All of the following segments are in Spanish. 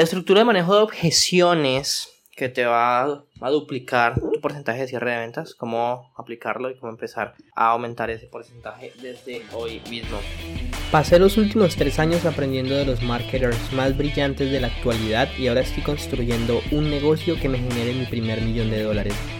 La estructura de manejo de objeciones que te va a duplicar tu porcentaje de cierre de ventas, cómo aplicarlo y cómo empezar a aumentar ese porcentaje desde hoy mismo. Pasé los últimos tres años aprendiendo de los marketers más brillantes de la actualidad y ahora estoy construyendo un negocio que me genere mi primer millón de dólares.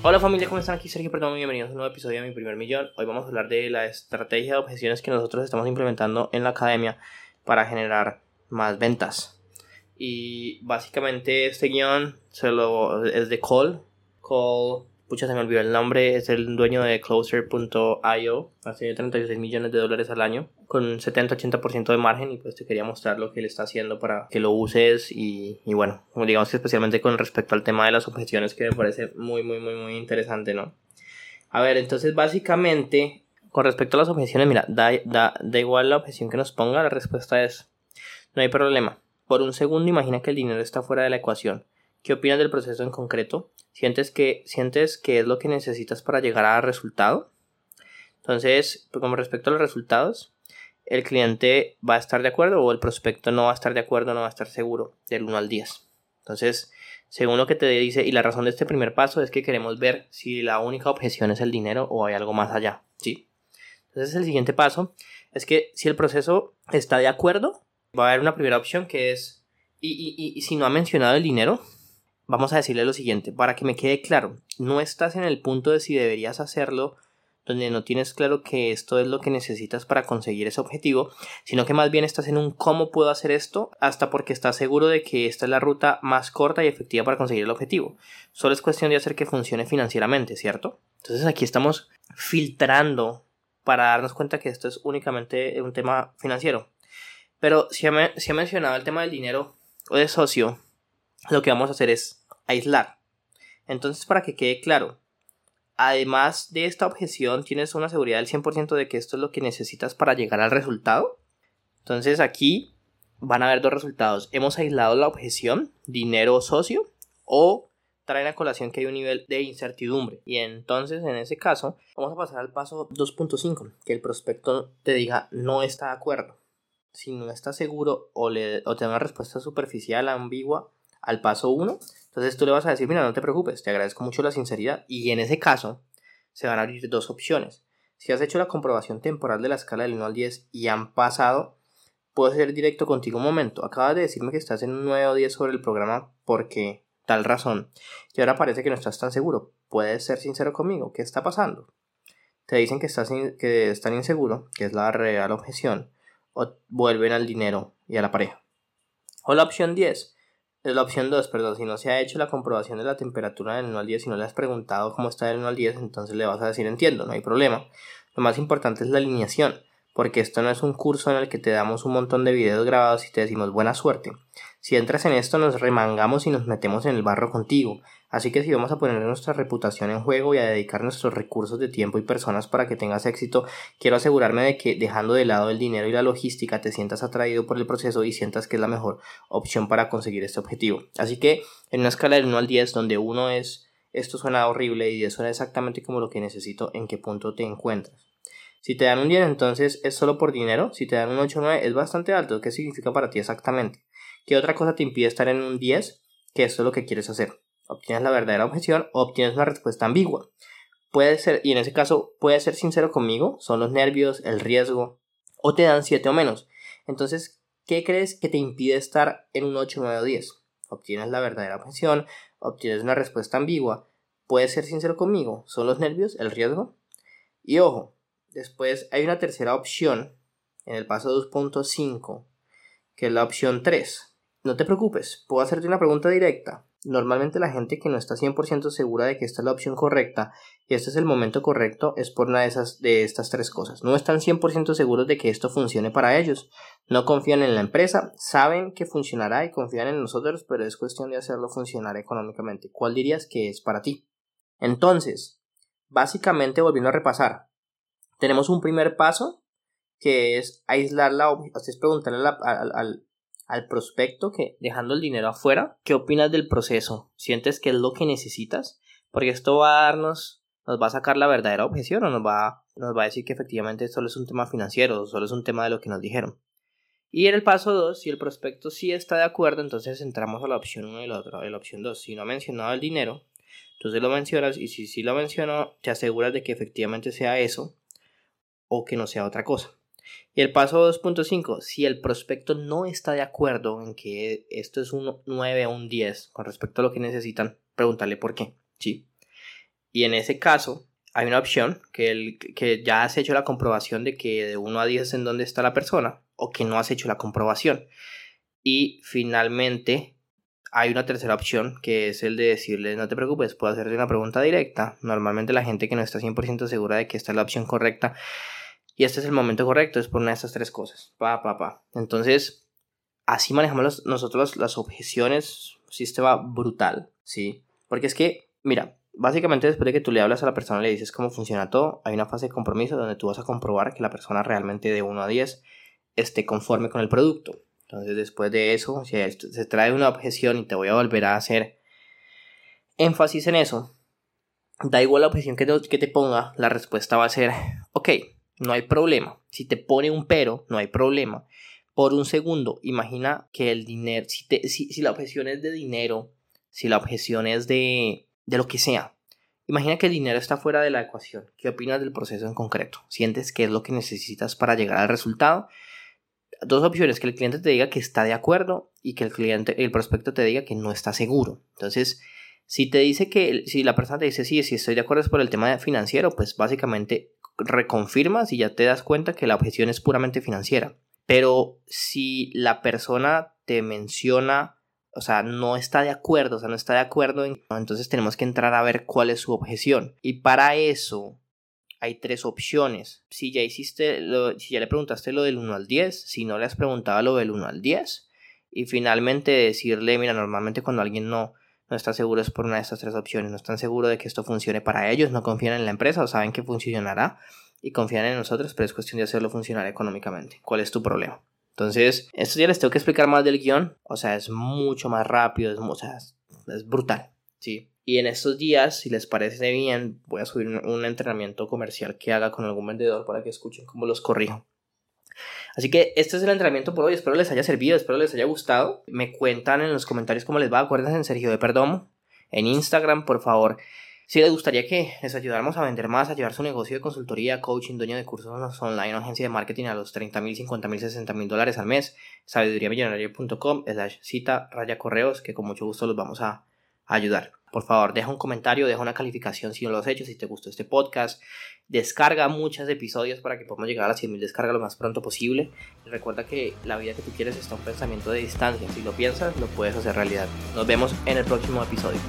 Hola familia, ¿cómo están? Aquí Sergio Perdomo y bienvenidos a un nuevo episodio de Mi Primer Millón. Hoy vamos a hablar de la estrategia de objeciones que nosotros estamos implementando en la academia para generar más ventas. Y básicamente este guion se lo, es de Cole. Cole, pucha se me olvidó el nombre, es el dueño de Closer.io. Hace 36 millones de dólares al año con un 70-80% de margen y pues te quería mostrar lo que él está haciendo para que lo uses y, y bueno, digamos que especialmente con respecto al tema de las objeciones que me parece muy muy muy muy interesante, ¿no? A ver, entonces básicamente con respecto a las objeciones, mira, da, da, da igual la objeción que nos ponga, la respuesta es no hay problema. Por un segundo imagina que el dinero está fuera de la ecuación. ¿Qué opinas del proceso en concreto? ¿Sientes que, ¿Sientes que es lo que necesitas para llegar al resultado? Entonces, con respecto a los resultados, el cliente va a estar de acuerdo o el prospecto no va a estar de acuerdo, no va a estar seguro del 1 al 10. Entonces, según lo que te dice, y la razón de este primer paso es que queremos ver si la única objeción es el dinero o hay algo más allá. ¿sí? Entonces, el siguiente paso es que si el proceso está de acuerdo, va a haber una primera opción que es, y, y, y si no ha mencionado el dinero, vamos a decirle lo siguiente, para que me quede claro, no estás en el punto de si deberías hacerlo donde no tienes claro que esto es lo que necesitas para conseguir ese objetivo, sino que más bien estás en un cómo puedo hacer esto, hasta porque estás seguro de que esta es la ruta más corta y efectiva para conseguir el objetivo. Solo es cuestión de hacer que funcione financieramente, ¿cierto? Entonces aquí estamos filtrando para darnos cuenta que esto es únicamente un tema financiero. Pero si ha, si ha mencionado el tema del dinero o de socio, lo que vamos a hacer es aislar. Entonces, para que quede claro, además de esta objeción, tienes una seguridad del 100% de que esto es lo que necesitas para llegar al resultado. Entonces aquí van a haber dos resultados. Hemos aislado la objeción, dinero socio, o traen a colación que hay un nivel de incertidumbre. Y entonces en ese caso vamos a pasar al paso 2.5, que el prospecto te diga no está de acuerdo. Si no está seguro o, le, o te da una respuesta superficial, ambigua al paso 1, entonces tú le vas a decir, mira, no te preocupes, te agradezco mucho la sinceridad. Y en ese caso, se van a abrir dos opciones. Si has hecho la comprobación temporal de la escala del 1 al 10 y han pasado, puedo ser directo contigo un momento. Acabas de decirme que estás en un 9 o 10 sobre el programa porque tal razón. Y ahora parece que no estás tan seguro. ¿Puedes ser sincero conmigo? ¿Qué está pasando? Te dicen que, estás que están inseguro, que es la real objeción, o vuelven al dinero y a la pareja. O la opción 10 es la opción 2, perdón, si no se ha hecho la comprobación de la temperatura del 1 al 10, si no le has preguntado cómo está del 1 al 10, entonces le vas a decir entiendo, no hay problema. Lo más importante es la alineación, porque esto no es un curso en el que te damos un montón de videos grabados y te decimos buena suerte. Si entras en esto nos remangamos y nos metemos en el barro contigo, así que si vamos a poner nuestra reputación en juego y a dedicar nuestros recursos de tiempo y personas para que tengas éxito, quiero asegurarme de que dejando de lado el dinero y la logística te sientas atraído por el proceso y sientas que es la mejor opción para conseguir este objetivo. Así que en una escala del 1 al 10 donde 1 es esto suena horrible y 10 suena exactamente como lo que necesito, en qué punto te encuentras. Si te dan un 10 entonces es solo por dinero, si te dan un 8 o 9 es bastante alto, ¿qué significa para ti exactamente? ¿Qué otra cosa te impide estar en un 10? Que esto es lo que quieres hacer. Obtienes la verdadera objeción o obtienes una respuesta ambigua. Puede ser, y en ese caso, puede ser sincero conmigo, son los nervios, el riesgo, o te dan 7 o menos. Entonces, ¿qué crees que te impide estar en un 8, 9 o 10? Obtienes la verdadera objeción, obtienes una respuesta ambigua. ¿Puedes ser sincero conmigo? ¿Son los nervios, el riesgo? Y ojo, después hay una tercera opción en el paso 2.5, que es la opción 3. No te preocupes, puedo hacerte una pregunta directa. Normalmente la gente que no está 100% segura de que esta es la opción correcta y este es el momento correcto es por una de, esas, de estas tres cosas. No están 100% seguros de que esto funcione para ellos. No confían en la empresa, saben que funcionará y confían en nosotros, pero es cuestión de hacerlo funcionar económicamente. ¿Cuál dirías que es para ti? Entonces, básicamente volviendo a repasar, tenemos un primer paso que es aislar la es preguntarle al, al, prospecto que dejando el dinero afuera, ¿qué opinas del proceso? ¿Sientes que es lo que necesitas? Porque esto va a darnos, nos va a sacar la verdadera objeción o nos va, nos va a decir que efectivamente solo es un tema financiero, solo es un tema de lo que nos dijeron. Y en el paso 2, si el prospecto sí está de acuerdo, entonces entramos a la opción 1 y la otra, a la opción 2. Si no ha mencionado el dinero, entonces lo mencionas y si sí lo mencionó, te aseguras de que efectivamente sea eso o que no sea otra cosa. Y el paso 2.5, si el prospecto no está de acuerdo en que esto es un 9 o un 10 con respecto a lo que necesitan, preguntarle por qué. ¿sí? Y en ese caso, hay una opción que, el, que ya has hecho la comprobación de que de 1 a 10 en dónde está la persona o que no has hecho la comprobación. Y finalmente hay una tercera opción que es el de decirle no te preocupes, puedo hacerte una pregunta directa. Normalmente la gente que no está 100% segura de que esta es la opción correcta y este es el momento correcto, es por una de estas tres cosas. Pa, pa, pa. Entonces, así manejamos nosotros las, objeciones, sistema brutal, ¿sí? Porque es que, mira, básicamente después de que tú le hablas a la persona, le dices cómo funciona todo, hay una fase de compromiso donde tú vas a comprobar que la persona realmente de 1 a 10 esté conforme con el producto. Entonces, después de eso, si se trae una objeción y te voy a volver a hacer énfasis en eso, da igual la objeción que que te ponga, la respuesta va a ser, ok, no hay problema. Si te pone un pero, no hay problema. Por un segundo, imagina que el dinero, si, si, la objeción es de dinero, si la objeción es de, de lo que sea, imagina que el dinero está fuera de la ecuación. ¿Qué opinas del proceso en concreto? ¿Sientes que es lo que necesitas para llegar al resultado? Dos opciones, que el cliente te diga que está de acuerdo y que el cliente, el prospecto te diga que no está seguro. Entonces, si te dice que, si la persona te dice sí, si estoy de acuerdo es por el tema financiero, pues básicamente reconfirmas y ya te das cuenta que la objeción es puramente financiera. Pero si la persona te menciona, o sea, no está de acuerdo, o sea, no está de acuerdo, entonces tenemos que entrar a ver cuál es su objeción. Y para eso hay tres opciones. Si ya hiciste, si ya le preguntaste lo del 1 al 10, si no le has preguntado lo del 1 al 10, y finalmente decirle, mira, normalmente cuando alguien no, no está seguro es por una de estas tres opciones. No están seguros de que esto funcione para ellos, no confían en la empresa o saben que funcionará y confían en nosotros, pero es cuestión de hacerlo funcionar económicamente. ¿Cuál es tu problema? Entonces, esto ya les tengo que explicar más del guion. O sea, es mucho más rápido, es, o es, brutal. ¿sí? Y en estos días, si les parece bien, voy a subir un entrenamiento comercial que haga con algún vendedor para que escuchen cómo los corrijo. Así que este es el entrenamiento por hoy. Espero les haya servido, espero les haya gustado. Me cuentan en los comentarios cómo les va. Acuérdense en Sergio de Perdomo. En Instagram, por favor. Si les gustaría que les ayudáramos a vender más, a llevar su negocio de consultoría, coaching, dueño de cursos online o agencia de marketing a los 30 mil, 50 mil, 60 mil dólares al mes, sabiduriamillonario.com slash cita raya correos, que con mucho gusto los vamos a ayudar. Por favor, deja un comentario, deja una calificación si no lo has hecho, si te gustó este podcast. Descarga muchos episodios para que podamos llegar a las 100.000 descargas lo más pronto posible. Y recuerda que la vida que tú quieres está un pensamiento de distancia. Si lo piensas, lo puedes hacer realidad. Nos vemos en el próximo episodio.